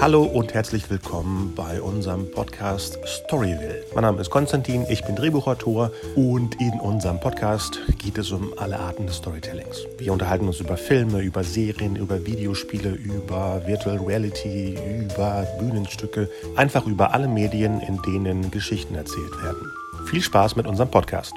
Hallo und herzlich willkommen bei unserem Podcast Storyville. Mein Name ist Konstantin, ich bin Drehbuchautor und in unserem Podcast geht es um alle Arten des Storytellings. Wir unterhalten uns über Filme, über Serien, über Videospiele, über Virtual Reality, über Bühnenstücke, einfach über alle Medien, in denen Geschichten erzählt werden. Viel Spaß mit unserem Podcast.